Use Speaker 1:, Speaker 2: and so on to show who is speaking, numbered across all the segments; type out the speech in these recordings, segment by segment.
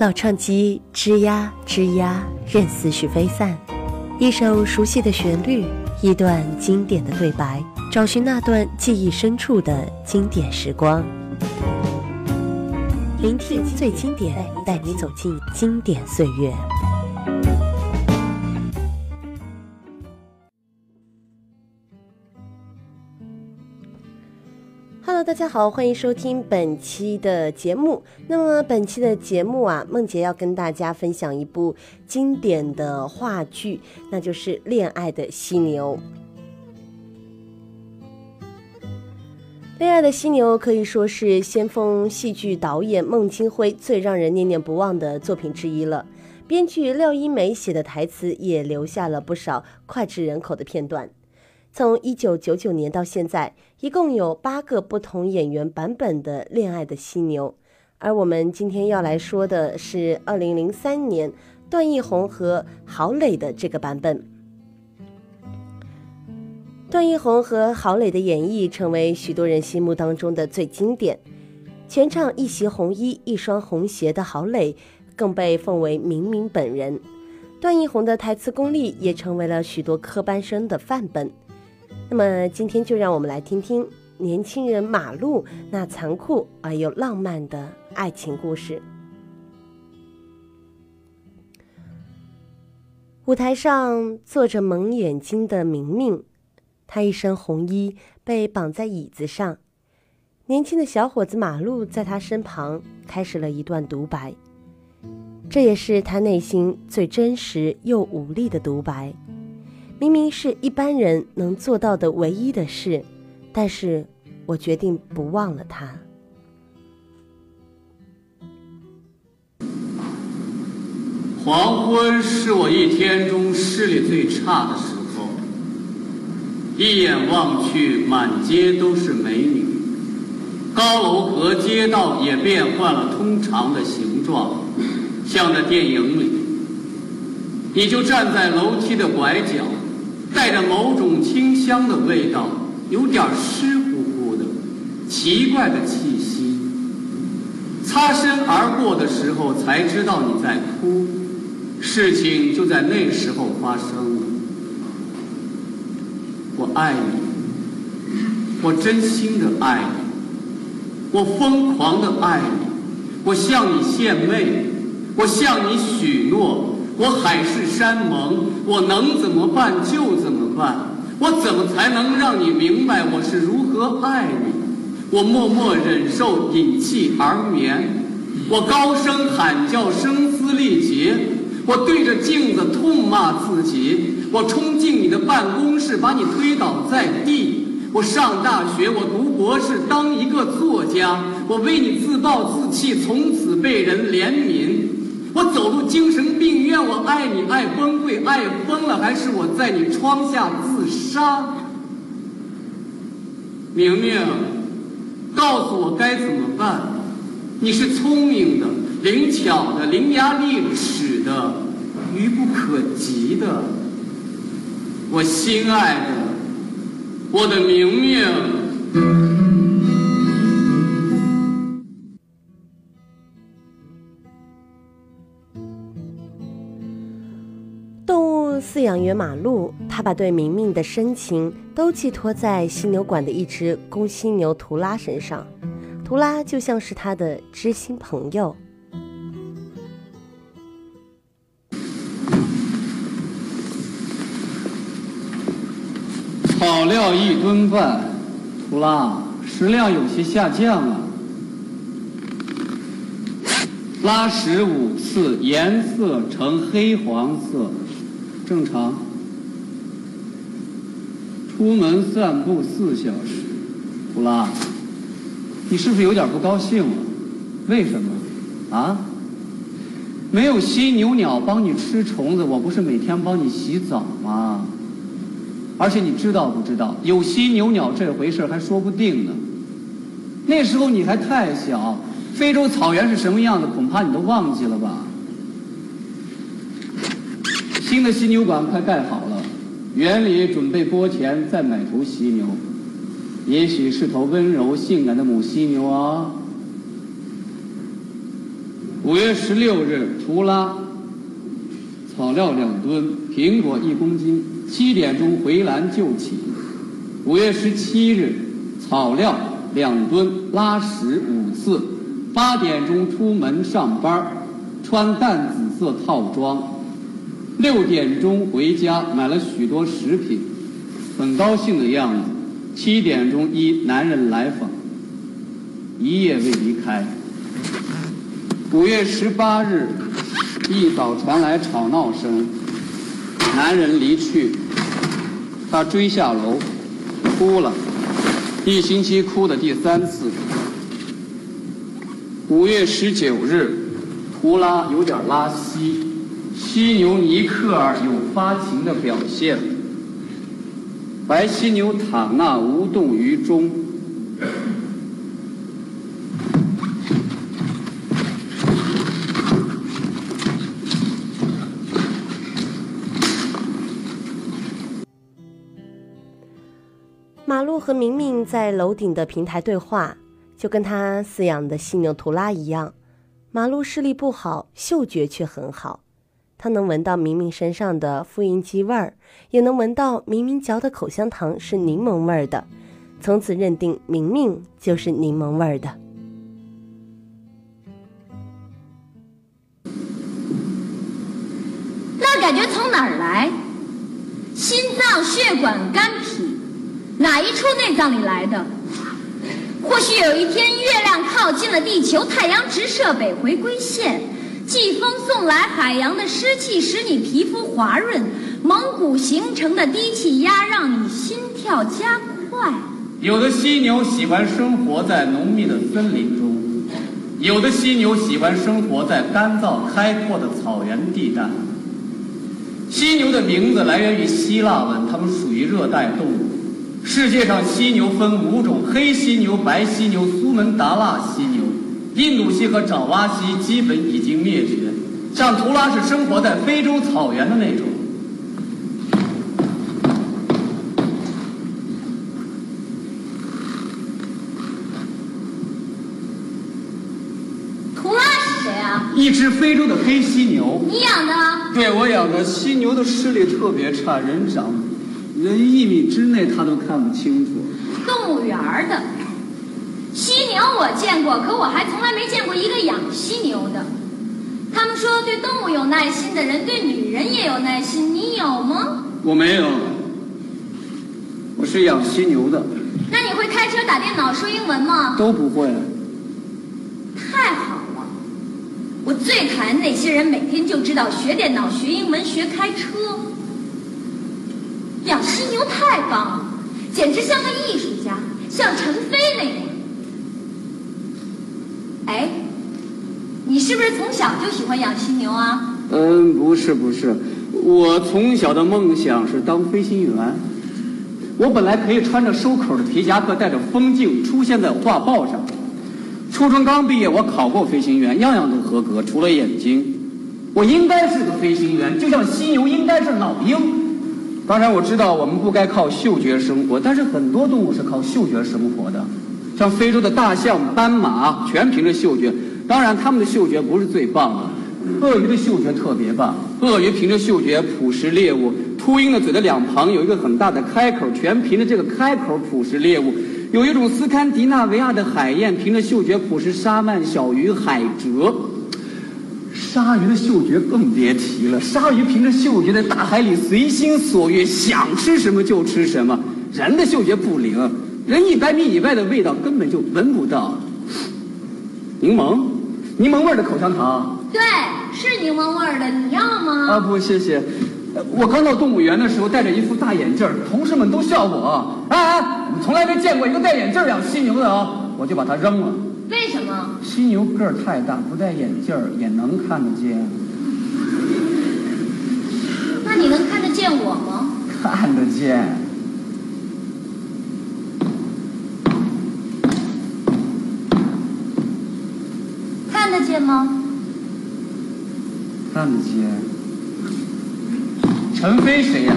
Speaker 1: 老唱机吱呀吱呀，任思绪飞散。一首熟悉的旋律，一段经典的对白，找寻那段记忆深处的经典时光。聆听最经典，带你走进经典岁月。大家好，欢迎收听本期的节目。那么本期的节目啊，梦洁要跟大家分享一部经典的话剧，那就是《恋爱的犀牛》。《恋爱的犀牛》可以说是先锋戏剧导演孟京辉最让人念念不忘的作品之一了。编剧廖一梅写的台词也留下了不少脍炙人口的片段。从一九九九年到现在，一共有八个不同演员版本的《恋爱的犀牛》，而我们今天要来说的是二零零三年段奕宏和郝蕾的这个版本。段奕宏和郝蕾的演绎成为许多人心目当中的最经典，全场一袭红衣、一双红鞋的郝蕾更被奉为明明本人。段奕宏的台词功力也成为了许多科班生的范本。那么今天就让我们来听听年轻人马路那残酷而又浪漫的爱情故事。舞台上坐着蒙眼睛的明明，他一身红衣被绑在椅子上，年轻的小伙子马路在他身旁开始了一段独白，这也是他内心最真实又无力的独白。明明是一般人能做到的唯一的事，但是我决定不忘了他。
Speaker 2: 黄昏是我一天中视力最差的时候，一眼望去，满街都是美女，高楼和街道也变换了通常的形状，像在电影里。你就站在楼梯的拐角。带着某种清香的味道，有点湿乎乎的，奇怪的气息。擦身而过的时候，才知道你在哭，事情就在那时候发生了。我爱你，我真心的爱你，我疯狂的爱你，我向你献媚，我向你许诺。我海誓山盟，我能怎么办就怎么办。我怎么才能让你明白我是如何爱你？我默默忍受，隐气而眠。我高声喊叫，声嘶力竭。我对着镜子痛骂自己。我冲进你的办公室，把你推倒在地。我上大学，我读博士，当一个作家。我为你自暴自弃，从此被人怜悯。我走入精神病院，我爱你爱崩溃，爱疯了，还是我在你窗下自杀？明明，告诉我该怎么办？你是聪明的、灵巧的、伶牙俐齿的、愚不可及的，我心爱的，我的明明。
Speaker 1: 饲养员马路，他把对明明的深情都寄托在犀牛馆的一只公犀牛图拉身上，图拉就像是他的知心朋友。
Speaker 2: 草料一吨半，图拉食量有些下降了。拉屎五次，颜色呈黑黄色。正常。出门散步四小时，图拉，你是不是有点不高兴了？为什么？啊？没有犀牛鸟帮你吃虫子，我不是每天帮你洗澡吗？而且你知道不知道，有犀牛鸟这回事还说不定呢。那时候你还太小，非洲草原是什么样的，恐怕你都忘记了吧？新的犀牛馆快盖好了，园里准备拨钱再买头犀牛，也许是头温柔性感的母犀牛啊。五月十六日，图拉，草料两吨，苹果一公斤。七点钟回栏就寝。五月十七日，草料两吨，拉屎五次。八点钟出门上班，穿淡紫色套装。六点钟回家，买了许多食品，很高兴的样子。七点钟一男人来访，一夜未离开。五月十八日，一早传来吵闹声，男人离去，他追下楼，哭了，一星期哭的第三次。五月十九日，图拉有点拉稀，犀牛尼克尔有发情的表现，白犀牛塔纳无动于衷。
Speaker 1: 马路和明明在楼顶的平台对话，就跟他饲养的犀牛图拉一样。马路视力不好，嗅觉却很好，他能闻到明明身上的复印机味儿，也能闻到明明嚼的口香糖是柠檬味儿的，从此认定明明就是柠檬味儿的。
Speaker 3: 那感觉从哪儿来？心脏、血管、肝脾。哪一处内脏里来的？或许有一天月亮靠近了地球，太阳直射北回归线，季风送来海洋的湿气，使你皮肤滑润；蒙古形成的低气压让你心跳加快。
Speaker 2: 有的犀牛喜欢生活在浓密的森林中，有的犀牛喜欢生活在干燥开阔的草原地带。犀牛的名字来源于希腊文，它们属于热带动物。世界上犀牛分五种：黑犀牛、白犀牛、苏门答腊犀牛。印度犀和爪哇犀基本已经灭绝。像图拉是生活在非洲草原的那种。
Speaker 3: 图拉是谁啊？
Speaker 2: 一只非洲的黑犀牛。
Speaker 3: 你养的？
Speaker 2: 对，我养的。犀牛的视力特别差，人长。人一米之内他都看不清楚。
Speaker 3: 动物园的犀牛我见过，可我还从来没见过一个养犀牛的。他们说对动物有耐心的人对女人也有耐心，你有吗？
Speaker 2: 我没有，我是养犀牛的。
Speaker 3: 那你会开车、打电脑、说英文吗？
Speaker 2: 都不会。
Speaker 3: 太好了，我最讨厌那些人每天就知道学电脑、学英文、学开车。养犀牛太棒了，简直像个艺术家，像陈飞那样。哎，你是不是从小就喜欢养犀牛啊？
Speaker 2: 嗯，不是不是，我从小的梦想是当飞行员。我本来可以穿着收口的皮夹克，戴着风镜出现在画报上。初中刚毕业，我考过飞行员，样样都合格，除了眼睛。我应该是个飞行员，就像犀牛应该是老鹰。当然我知道我们不该靠嗅觉生活，但是很多动物是靠嗅觉生活的，像非洲的大象、斑马，全凭着嗅觉。当然，它们的嗅觉不是最棒的，鳄鱼的嗅觉特别棒。鳄鱼凭着嗅觉捕食猎物，秃鹰的嘴的两旁有一个很大的开口，全凭着这个开口捕食猎物。有一种斯堪的纳维亚的海燕，凭着嗅觉捕食沙曼、小鱼、海蜇。鲨鱼的嗅觉更别提了，鲨鱼凭着嗅觉在大海里随心所欲，想吃什么就吃什么。人的嗅觉不灵，人一百米以外的味道根本就闻不到。柠檬，柠檬味的口香糖。
Speaker 3: 对，是柠檬味的，你要吗？
Speaker 2: 啊不，谢谢。我刚到动物园的时候戴着一副大眼镜同事们都笑我。哎哎，我从来没见过一个戴眼镜养犀牛的啊，我就把它扔了。
Speaker 3: 为什么？
Speaker 2: 犀牛个儿太大，不戴眼镜儿也能看得见。
Speaker 3: 那你能看得见我吗？
Speaker 2: 看得见。
Speaker 3: 看得见吗？
Speaker 2: 看得见。陈飞谁呀？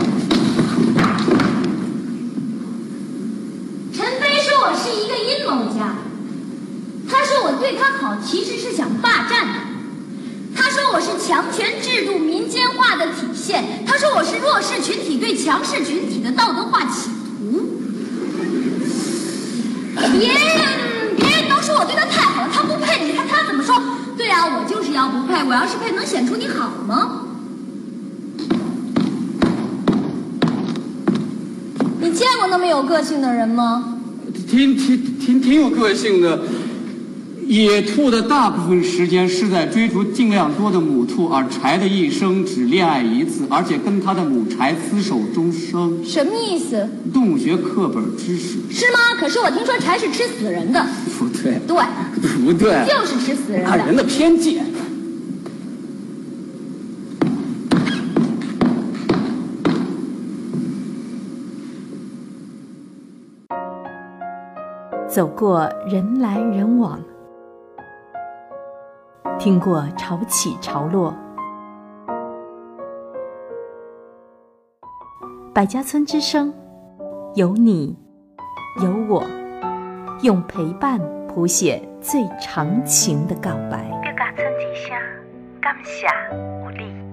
Speaker 3: 陈飞说我是一个阴谋家。他说我对他好，其实是想霸占他说我是。强权制度民间化的体现。他说我是弱势群体对强势群体的道德化企图。别人别人都说我对他太好了，他不配。你看他怎么说？我就是要不配。我要是配，能显出你好吗？你见过那么有个性的人吗？
Speaker 2: 挺挺挺挺有个性的。野兔的大部分时间是在追逐尽量多的母兔，而柴的一生只恋爱一次，而且跟他的母柴厮守终生。
Speaker 3: 什么意思？
Speaker 2: 动物学课本知识
Speaker 3: 是吗？可是我听说柴是吃死人的。
Speaker 2: 不对，
Speaker 3: 对，
Speaker 2: 不对，
Speaker 3: 就是吃死人的。
Speaker 2: 人的偏见。
Speaker 4: 走过人来人往。听过潮起潮落，百家村之声，有你，有我，用陪伴谱写最长情的告白。
Speaker 5: 百家村之声，感谢有你。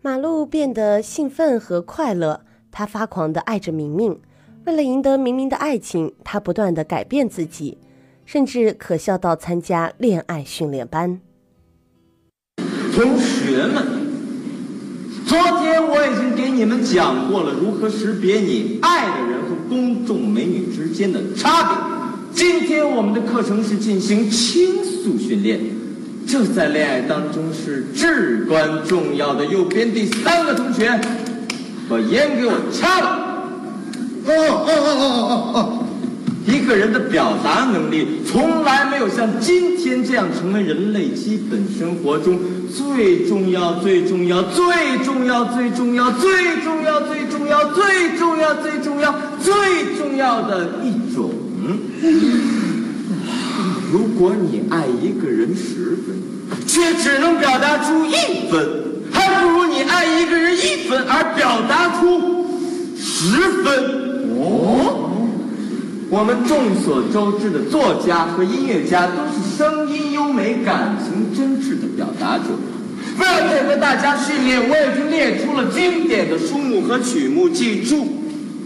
Speaker 1: 马路变得兴奋和快乐，他发狂的爱着明明。为了赢得明明的爱情，他不断的改变自己。甚至可笑到参加恋爱训练班。
Speaker 6: 同学们，昨天我已经给你们讲过了如何识别你爱的人和公众美女之间的差别。今天我们的课程是进行倾诉训练，这在恋爱当中是至关重要的。右边第三个同学，把烟给我掐了。哦哦哦哦哦哦。一个人的表达能力从来没有像今天这样成为人类基本生活中最重要、最重要、最重要、最重要、最重要、最重要、最重要、最重要、最重要的一种。如果你爱一个人十分，却只能表达出一分，还不如你爱一个人一分而表达出十分。哦。我们众所周知的作家和音乐家都是声音优美、感情真挚的表达者。为了配合大家训练，我已经列出了经典的书目和曲目。记住，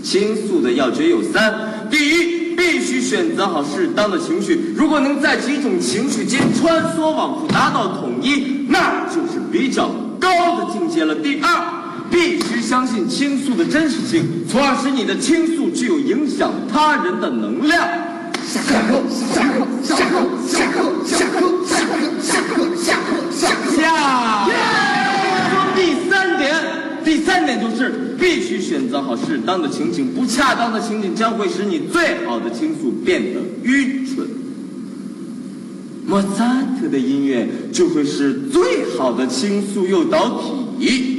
Speaker 6: 倾诉的要诀有三：第一，必须选择好适当的情绪，如果能在几种情绪间穿梭往复，达到统一，那就是比较高的境界了。第二。必须相信倾诉的真实性，从而使你的倾诉具有影响他人的能量。下课，下课，下课，下课，下课，下课，下课，下课，下课。下。说第三点，第三点就是必须选择好适当的情景，不恰当的情景将会使你最好的倾诉变得愚蠢。莫扎特的音乐就会是最好的倾诉诱导体。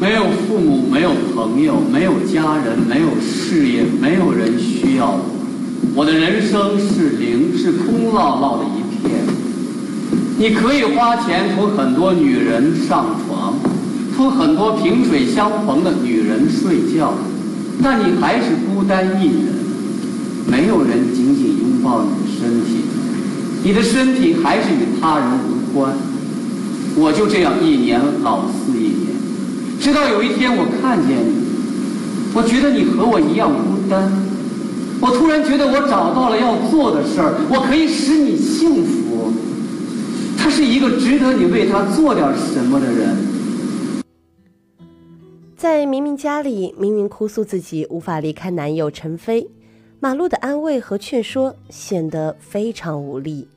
Speaker 2: 没有父母，没有朋友，没有家人，没有事业，没有人需要我。我的人生是零，是空落落的一片。你可以花钱同很多女人上床，同很多萍水相逢的女人睡觉，但你还是孤单一人。没有人紧紧拥抱你的身体，你的身体还是与他人无关。我就这样一年老似一年。直到有一天我看见你，我觉得你和我一样孤单。我突然觉得我找到了要做的事儿，我可以使你幸福。他是一个值得你为他做点什么的人。
Speaker 1: 在明明家里，明明哭诉自己无法离开男友陈飞，马路的安慰和劝说显得非常无力。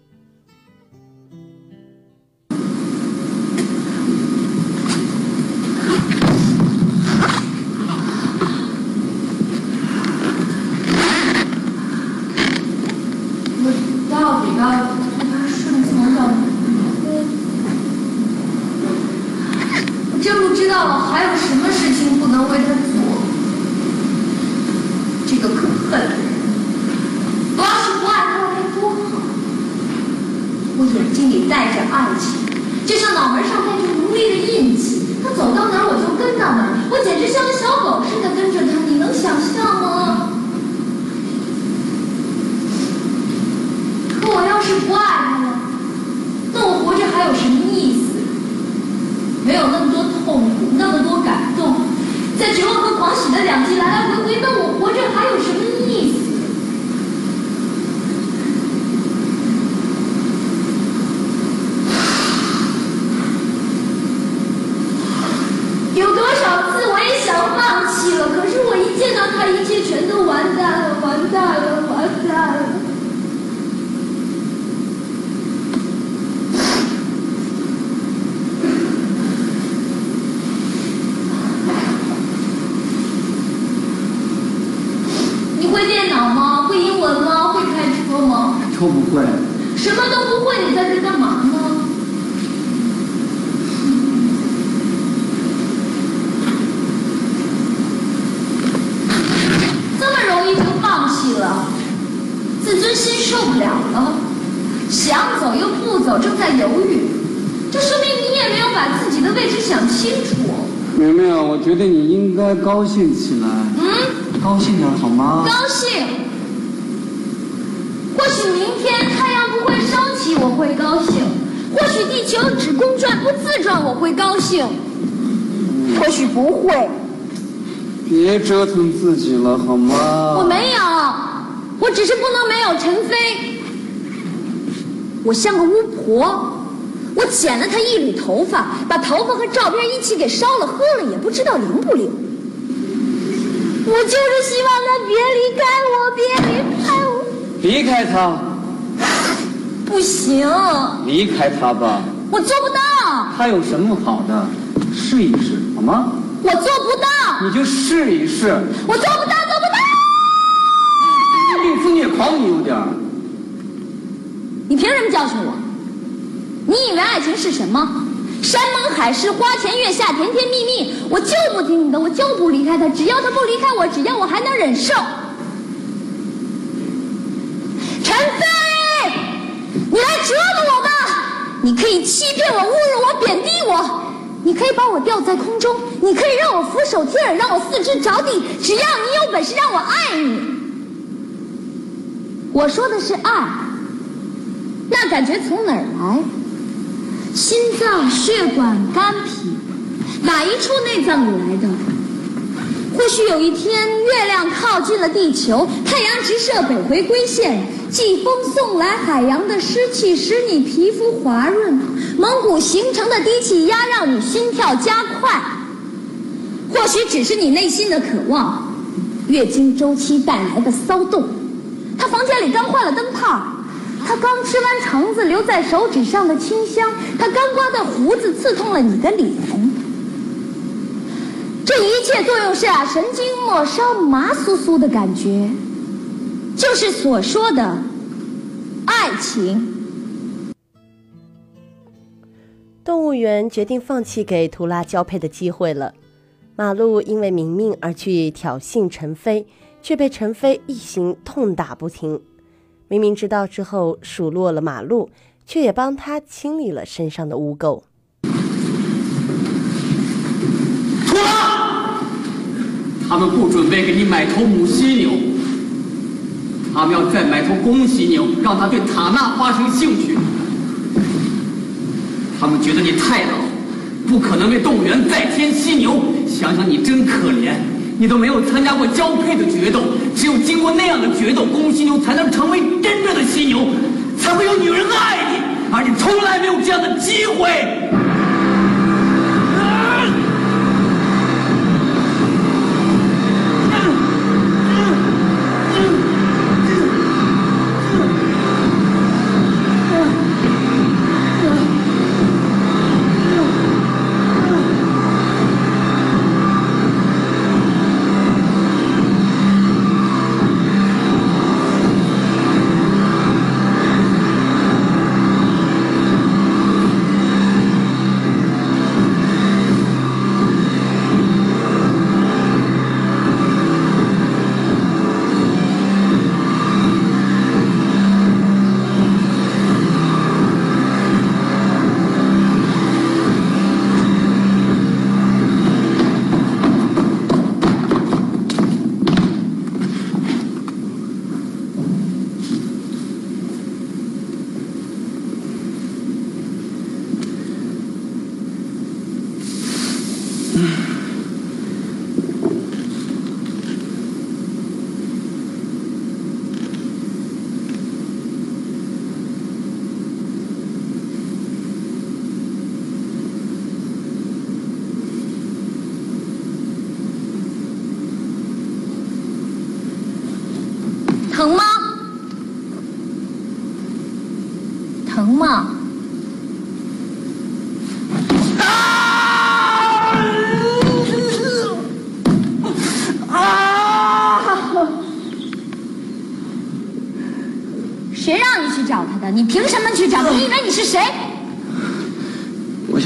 Speaker 3: 真不知道还有什么事情不能为他做。这个可恨的人！我要是不爱他该多好！我眼睛里带着爱情，就像脑门上带着奴隶的印记。他走到哪儿我就跟到哪儿，我简直像个小狗似的跟着他。你能想象吗？可我要是不爱他了，那我活着还有什么意思？没有那么多痛苦，那么多感动，在绝望和狂喜的两极来来回回，那我活着还有什么意思？有多少次我也想放弃了，可是我一见到他，一切全都完蛋了，完蛋了，完蛋了。你会电脑吗？会英文吗？会开车吗？
Speaker 2: 都不会。
Speaker 3: 什么都不会，你在这干嘛呢？这么容易就放弃了，自尊心受不了了，想走又不走，正在犹豫，这说明你也没有把自己的位置想清楚。
Speaker 2: 明明，我觉得你应该高兴起来，
Speaker 3: 嗯，
Speaker 2: 高兴点好吗？
Speaker 3: 高兴。或许明天太我会高兴；或许地球只公转不自转，我会高兴；或许不会。
Speaker 2: 别折腾自己了好吗？
Speaker 3: 我没有，我只是不能没有陈飞。我像个巫婆，我剪了他一缕头发，把头发和照片一起给烧了，喝了也不知道灵不灵。我就是希望他别离开我，别离开我。
Speaker 2: 离开他，
Speaker 3: 不行，
Speaker 2: 离开他吧。
Speaker 3: 我做不到，
Speaker 2: 他有什么好的？试一试好吗？
Speaker 3: 我做不到，
Speaker 2: 你就试一试。
Speaker 3: 我做不到，做不到。
Speaker 2: 病自虐狂，你有点儿。
Speaker 3: 你凭什么教训我？你以为爱情是什么？山盟海誓、花前月下、甜甜蜜蜜，我就不听你的，我就不离开他。只要他不离开我，只要我还能忍受。陈飞，折磨我吧！你可以欺骗我、侮辱我、贬低我，你可以把我吊在空中，你可以让我俯首帖耳，让我四肢着地。只要你有本事让我爱你，我说的是爱。那感觉从哪儿来？心脏、血管、肝脾，哪一处内脏里来的？或许有一天，月亮靠近了地球，太阳直射北回归线，季风送来海洋的湿气，使你皮肤滑润；蒙古形成的低气压让你心跳加快。或许只是你内心的渴望，月经周期带来的骚动。他房间里刚换了灯泡。他刚吃完橙子留在手指上的清香，他刚刮的胡子刺痛了你的脸。这一切作用是啊，神经末梢麻酥酥的感觉，就是所说的爱情。
Speaker 1: 动物园决定放弃给图拉交配的机会了。马路因为明命而去挑衅陈飞，却被陈飞一行痛打不停。明明知道之后数落了马路，却也帮他清理了身上的污垢。
Speaker 2: 图拉，他们不准备给你买头母犀牛，他们要再买头公犀牛，让他对塔纳发生兴趣。他们觉得你太老，不可能为动物园再添犀牛。想想你真可怜。你都没有参加过交配的决斗，只有经过那样的决斗，公犀牛才能成为真正的犀牛，才会有女人爱你，而你从来没有这样的机会。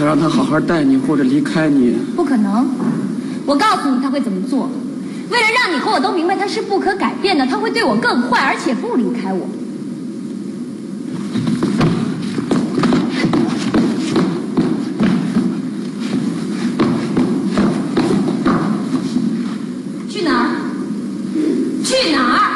Speaker 2: 想让他好好待你，或者离开你。
Speaker 3: 不可能！我告诉你他会怎么做。为了让你和我都明白他是不可改变的，他会对我更坏，而且不离开我。去哪儿？去哪儿？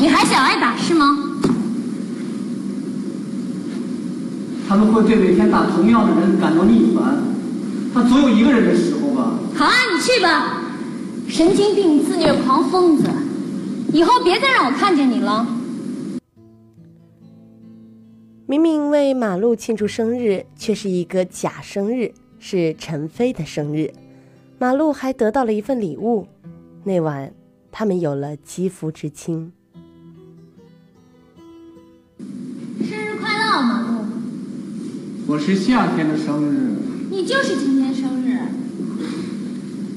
Speaker 3: 你还想挨打是吗？
Speaker 2: 他们会对每天打同样的人感到腻烦，他总有一个人的时候吧。
Speaker 3: 好啊，你去吧，神经病、自虐狂、疯子，以后别再让我看见你了。
Speaker 1: 明明为马路庆祝生日，却是一个假生日，是陈飞的生日。马路还得到了一份礼物，那晚他们有了肌肤之亲。
Speaker 2: 我是夏天的生日，
Speaker 3: 你就是今天生日，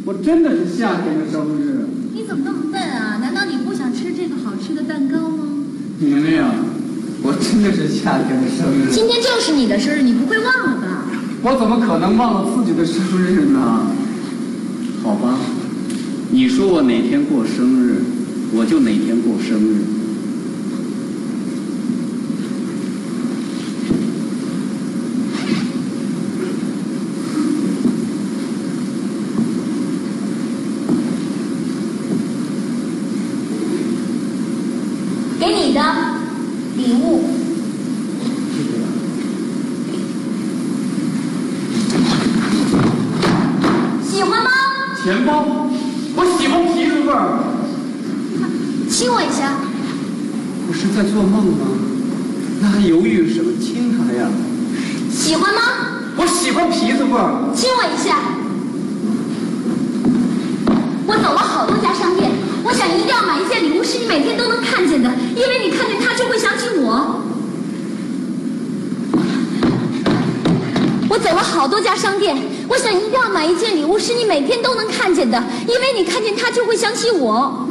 Speaker 2: 我真的是夏天的生日。
Speaker 3: 你怎么那么笨啊？难道你不想吃这个好吃的蛋糕吗？
Speaker 2: 明明，我真的是夏天的生日。
Speaker 3: 今天就是你的生日，你不会忘了吧？
Speaker 2: 我怎么可能忘了自己的生日呢？好吧，你说我哪天过生日，我就哪天过生日。
Speaker 3: 给你的礼物，喜欢吗？
Speaker 2: 钱包，我喜欢皮子味儿。
Speaker 3: 亲我一下。
Speaker 2: 我是在做梦吗？那还犹豫什么？亲他呀！
Speaker 3: 喜欢吗？
Speaker 2: 我喜欢皮子味儿。
Speaker 3: 亲我一下。我走了好多家商店，我想一定要买一件礼物是你每天都能看见的，因为你看见它就会想起我。我走了好多家商店，我想一定要买一件礼物是你每天都能看见的，因为你看见它就会想起我。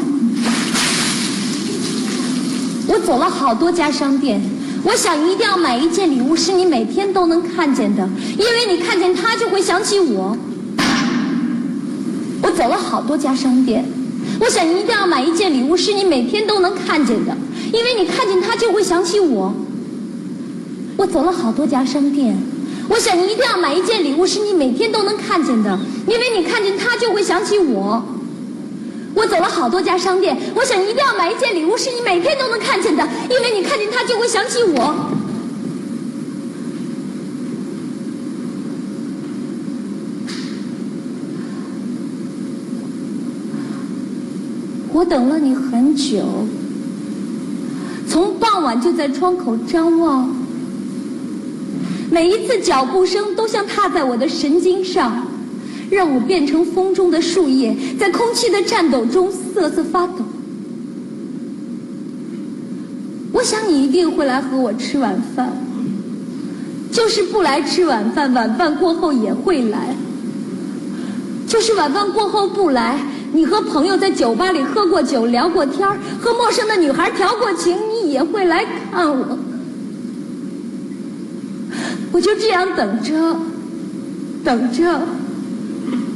Speaker 3: 我走了好多家商店，我想一定要买一件礼物是你每天都能看见的，因为你看见它就会想起我。我走了好多家商店，我想一定要买一件礼物是你每天都能看见的，因为你看见它就会想起我。我走了好多家商店，我想一定要买一件礼物是你每天都能看见的，因为你看见它就会想起我。我走了好多家商店，我想一定要买一件礼物是你每天都能看见的，因为你看见它就会想起我。我等了你很久，从傍晚就在窗口张望，每一次脚步声都像踏在我的神经上，让我变成风中的树叶，在空气的颤抖中瑟瑟发抖。我想你一定会来和我吃晚饭，就是不来吃晚饭，晚饭过后也会来。就是晚饭过后不来，你和朋友在酒吧里喝过酒、聊过天，和陌生的女孩调过情，你也会来看我。我就这样等着，等着，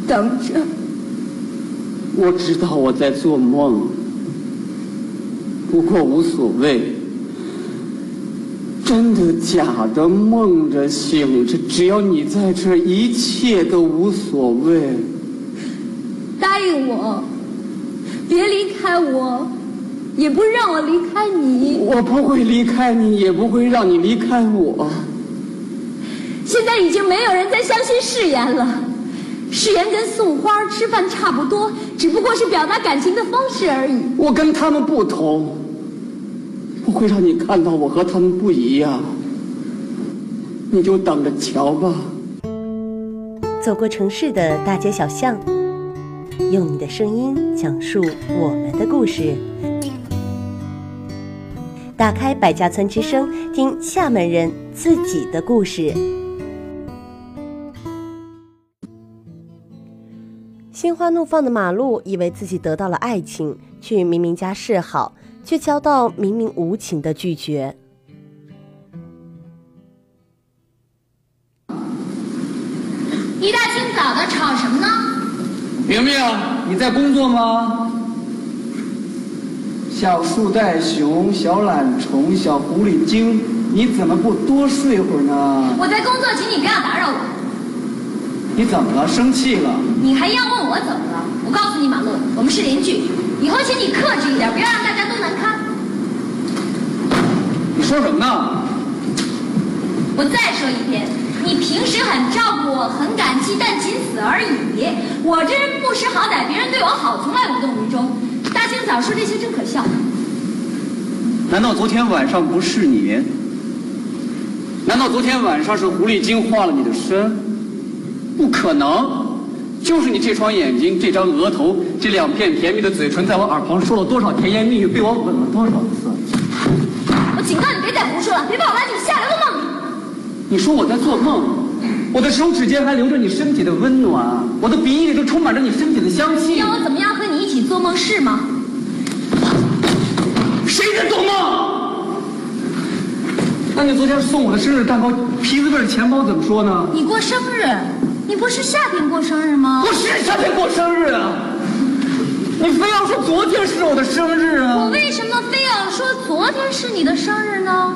Speaker 3: 等着。
Speaker 2: 我知道我在做梦，不过无所谓。真的假的，梦着醒着，只要你在这儿，一切都无所谓。
Speaker 3: 答应我，别离开我，也不让我离开你。
Speaker 2: 我不会离开你，也不会让你离开我。
Speaker 3: 现在已经没有人再相信誓言了，誓言跟送花、吃饭差不多，只不过是表达感情的方式而已。
Speaker 2: 我跟他们不同，我会让你看到我和他们不一样。你就等着瞧吧。
Speaker 1: 走过城市的大街小巷，用你的声音讲述我们的故事。打开百家村之声，听厦门人自己的故事。心花怒放的马路以为自己得到了爱情，去明明家示好，却遭到明明无情的拒绝。
Speaker 3: 一大清早的吵什么呢？
Speaker 2: 明明，你在工作吗？小树袋熊、小懒虫、小狐狸精，你怎么不多睡会儿呢？
Speaker 3: 我在工作，请你不要打扰我。
Speaker 2: 你怎么了？生气了？
Speaker 3: 你还要问我怎么了？我告诉你，马路，我们是邻居，以后请你克制一点，不要让大家都难堪。
Speaker 2: 你说什么呢？
Speaker 3: 我再说一遍，你平时很照顾我，很感激，但仅此而已。我这人不识好歹，别人对我好，从来无动于衷。大清早说这些真可笑。
Speaker 2: 难道昨天晚上不是你？难道昨天晚上是狐狸精化了你的身？不可能，就是你这双眼睛、这张额头、这两片甜蜜的嘴唇，在我耳旁说了多少甜言蜜语，被我吻了多少次？
Speaker 3: 我警告你，别再胡说了，别把我拉进下流的梦里。
Speaker 2: 你说我在做梦，我的手指间还留着你身体的温暖，我的鼻翼里都充满着你身体的香气。
Speaker 3: 要我怎么样和你一起做梦是吗？
Speaker 2: 谁在做梦？那你昨天送我的生日蛋糕、皮子味的钱包怎么说呢？
Speaker 3: 你过生日，你不是夏天过生日吗？
Speaker 2: 我是夏天过生日啊！你非要说昨天是我的生日啊
Speaker 3: 我
Speaker 2: 啊？
Speaker 3: 为什么非要说昨天是你的生日呢？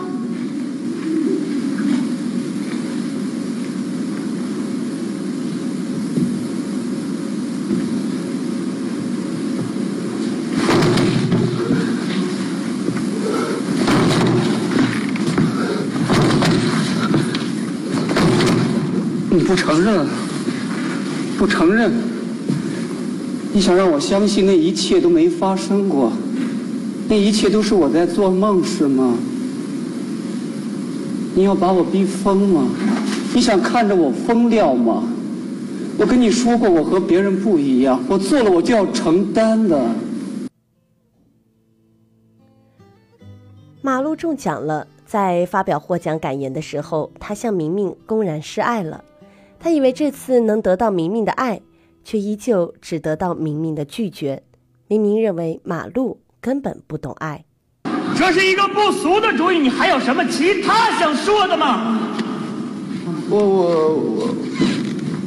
Speaker 2: 你不承认，不承认，你想让我相信那一切都没发生过，那一切都是我在做梦是吗？你要把我逼疯吗？你想看着我疯掉吗？我跟你说过，我和别人不一样，我做了我就要承担的。
Speaker 1: 马路中奖了，在发表获奖感言的时候，他向明明公然示爱了。他以为这次能得到明明的爱，却依旧只得到明明的拒绝。明明认为马路根本不懂爱。
Speaker 7: 这是一个不俗的主意，你还有什么其他想说的吗？
Speaker 2: 我我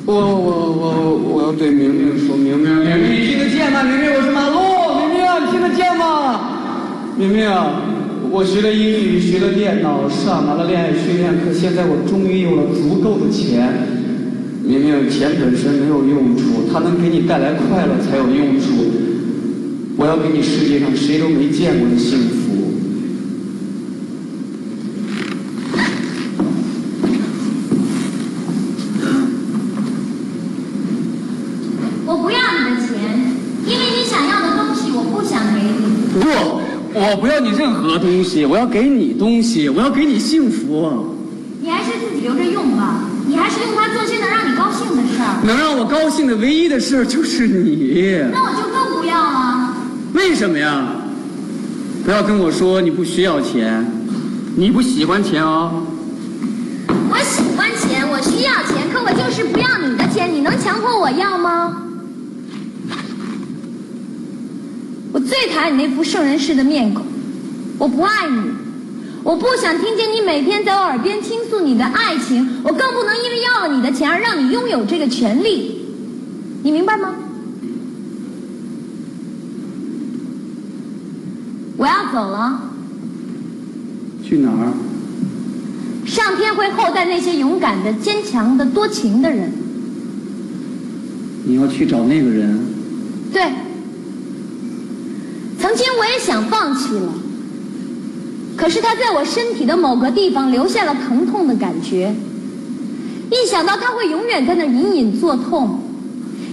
Speaker 2: 我我我我我要对明明说，明明明明，你听得见吗？明明，我是马路，明明，你听得见吗？明明，我学了英语，学了电脑，上完了恋爱训练课，现在我终于有了足够的钱。明明，钱本身没有用处，它能给你带来快乐才有用处。我要给你世界上谁都没见过的幸福。
Speaker 3: 我不要你的钱，因为你想要的东西我不想给你。
Speaker 2: 不，我不要你任何东西，我要给你东西，我要给你幸福。
Speaker 3: 你还是自己留着用吧，你还是用它做些能让你高兴的事儿。
Speaker 2: 能让我高兴的唯一的事儿就是你。
Speaker 3: 那我就更不要了。
Speaker 2: 为什么呀？不要跟我说你不需要钱，你不喜欢钱哦。
Speaker 3: 我喜欢钱，我需要钱，可我就是不要你的钱，你能强迫我要吗？我最讨厌你那副圣人式的面孔，我不爱你，我不想听见你每天在我耳边倾诉你的爱情，我更不能因为要了你的钱而让你拥有这个权利，你明白吗？我要走了。
Speaker 2: 去哪儿？
Speaker 3: 上天会厚待那些勇敢的、坚强的、多情的人。
Speaker 2: 你要去找那个人？
Speaker 3: 对，曾经我也想放弃了，可是他在我身体的某个地方留下了疼痛的感觉。一想到他会永远在那隐隐作痛，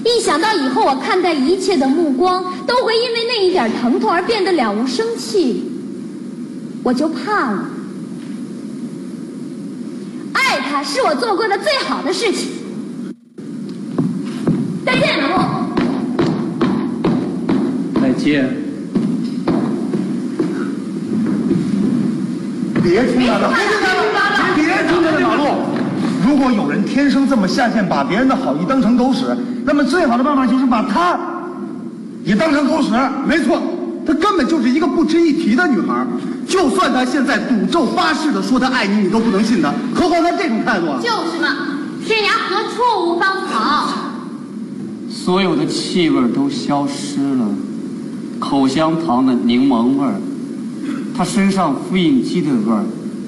Speaker 3: 一想到以后我看待一切的目光都会因为那一点疼痛而变得了无生气，我就怕了。爱他是我做过的最好的事情。再见，老公。
Speaker 2: 再见。
Speaker 8: 别听他的，别听他的，别听他的马路。如果有人天生这么下贱，把别人的好意当成狗屎，那么最好的办法就是把他也当成狗屎。没错，她根本就是一个不值一提的女孩。就算她现在赌咒发誓的说她爱你，你都不能信她。何况她这种态度！
Speaker 3: 就是嘛，天涯何处无芳草。
Speaker 2: 所有的气味都消失了，口香糖的柠檬味儿，他身上复印机的味儿，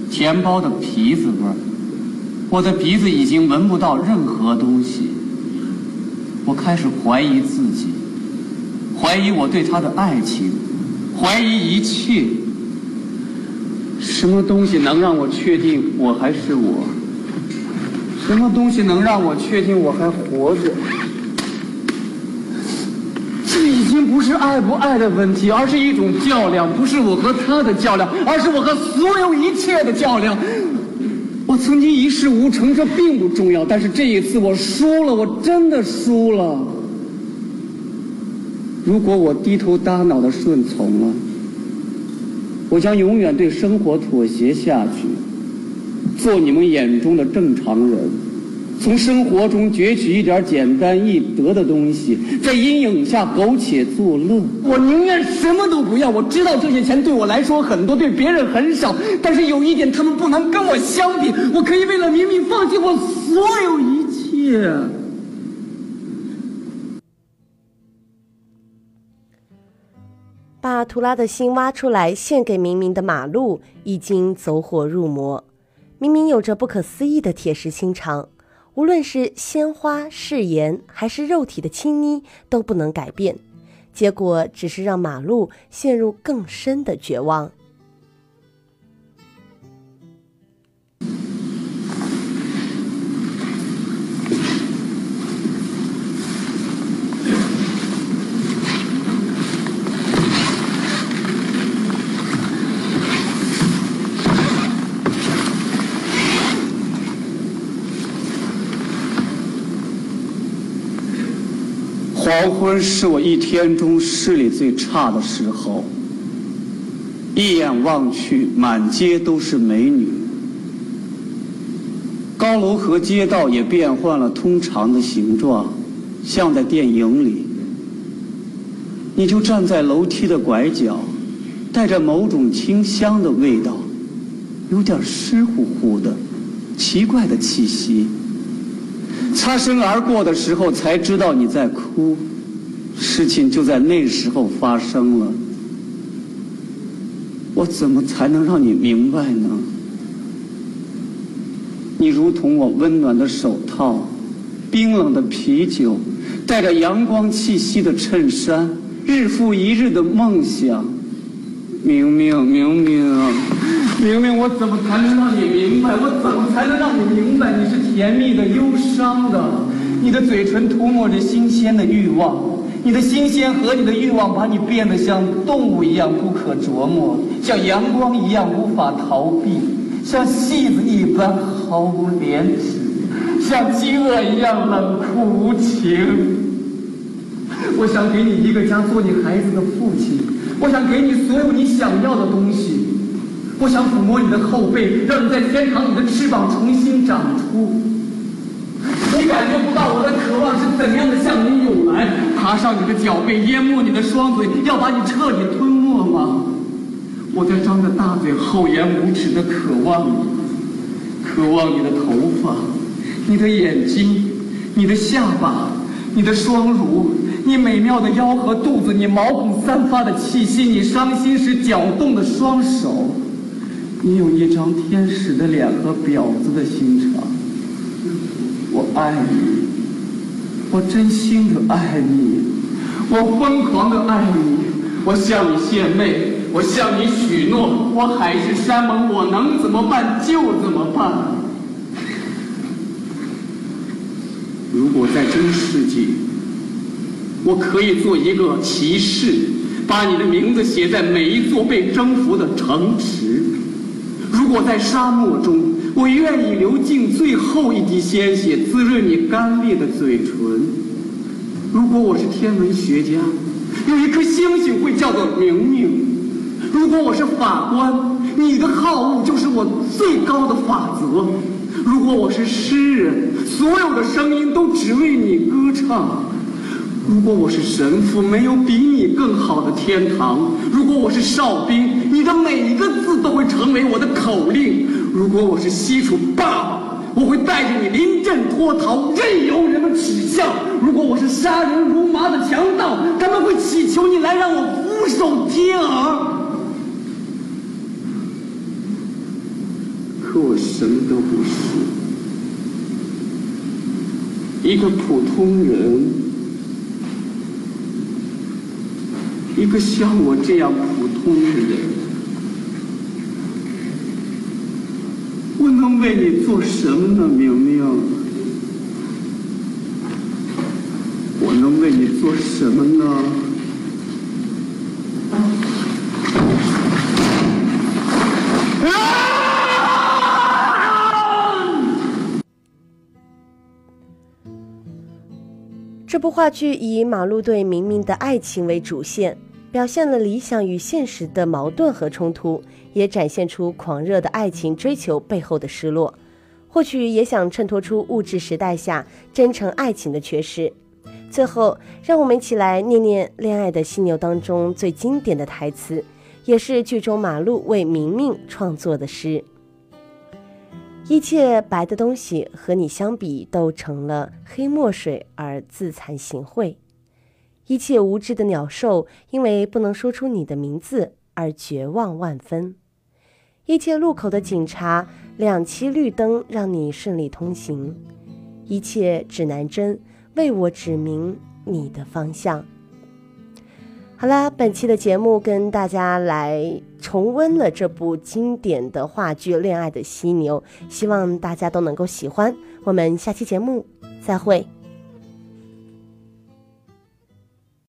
Speaker 2: 钱包的皮子味儿，我的鼻子已经闻不到任何东西。我开始怀疑自己，怀疑我对他的爱情，怀疑一切。什么东西能让我确定我还是我？什么东西能让我确定我还活着？不是爱不爱的问题，而是一种较量，不是我和他的较量，而是我和所有一切的较量。我曾经一事无成，这并不重要，但是这一次我输了，我真的输了。如果我低头耷脑的顺从了，我将永远对生活妥协下去，做你们眼中的正常人。从生活中攫取一点简单易得的东西，在阴影下苟且作乐。我宁愿什么都不要。我知道这些钱对我来说很多，对别人很少，但是有一点，他们不能跟我相比。我可以为了明明放弃我所有一切。
Speaker 1: 把图拉的心挖出来献给明明的马路，已经走火入魔。明明有着不可思议的铁石心肠。无论是鲜花、誓言，还是肉体的亲昵，都不能改变。结果只是让马路陷入更深的绝望。
Speaker 2: 黄昏是我一天中视力最差的时候，一眼望去，满街都是美女，高楼和街道也变换了通常的形状，像在电影里。你就站在楼梯的拐角，带着某种清香的味道，有点湿乎乎的，奇怪的气息。擦身而过的时候，才知道你在哭，事情就在那时候发生了。我怎么才能让你明白呢？你如同我温暖的手套，冰冷的啤酒，带着阳光气息的衬衫，日复一日的梦想。明明，明明。明明，我怎么才能让你明白？我怎么才能让你明白？你是甜蜜的、忧伤的，你的嘴唇涂抹着新鲜的欲望，你的新鲜和你的欲望把你变得像动物一样不可琢磨，像阳光一样无法逃避，像戏子一般毫无廉耻，像饥饿一样冷酷无情。我想给你一个家，做你孩子的父亲。我想给你所有你想要的东西。我想抚摸你的后背，让你在天堂里的翅膀重新长出。你感觉不到我的渴望是怎样的向你涌来，爬上你的脚背，淹没你的双嘴，要把你彻底吞没吗？我在张着大嘴，厚颜无耻的渴望你，渴望你的头发，你的眼睛，你的下巴，你的双乳，你美妙的腰和肚子，你毛孔散发的气息，你伤心时搅动的双手。你有一张天使的脸和婊子的心肠，我爱你，我真心的爱你，我疯狂的爱你，我向你献媚，我向你许诺，我海誓山盟，我能怎么办就怎么办。如果在真世界，我可以做一个骑士。把你的名字写在每一座被征服的城池。如果在沙漠中，我愿意流尽最后一滴鲜血，滋润你干裂的嘴唇。如果我是天文学家，有一颗星星会叫做明明。如果我是法官，你的好恶就是我最高的法则。如果我是诗人，所有的声音都只为你歌唱。如果我是神父，没有比你更好的天堂。如果我是哨兵，你的每一个字都会成为我的口令。如果我是西楚霸王，我会带着你临阵脱逃，任由人们耻笑。如果我是杀人如麻的强盗，他们会祈求你来让我俯首帖耳。可我什么都不是，一个普通人，一个像我这样普通的人，我能为你做什么呢，明明？我能为你做什么呢？
Speaker 1: 这部话剧以马路对明明的爱情为主线，表现了理想与现实的矛盾和冲突，也展现出狂热的爱情追求背后的失落，或许也想衬托出物质时代下真诚爱情的缺失。最后，让我们一起来念念《恋爱的犀牛》当中最经典的台词，也是剧中马路为明明创作的诗。一切白的东西和你相比，都成了黑墨水而自惭形秽；一切无知的鸟兽，因为不能说出你的名字而绝望万分；一切路口的警察，两栖绿灯让你顺利通行；一切指南针为我指明你的方向。好啦，本期的节目跟大家来重温了这部经典的话剧《恋爱的犀牛》，希望大家都能够喜欢。我们下期节目再会。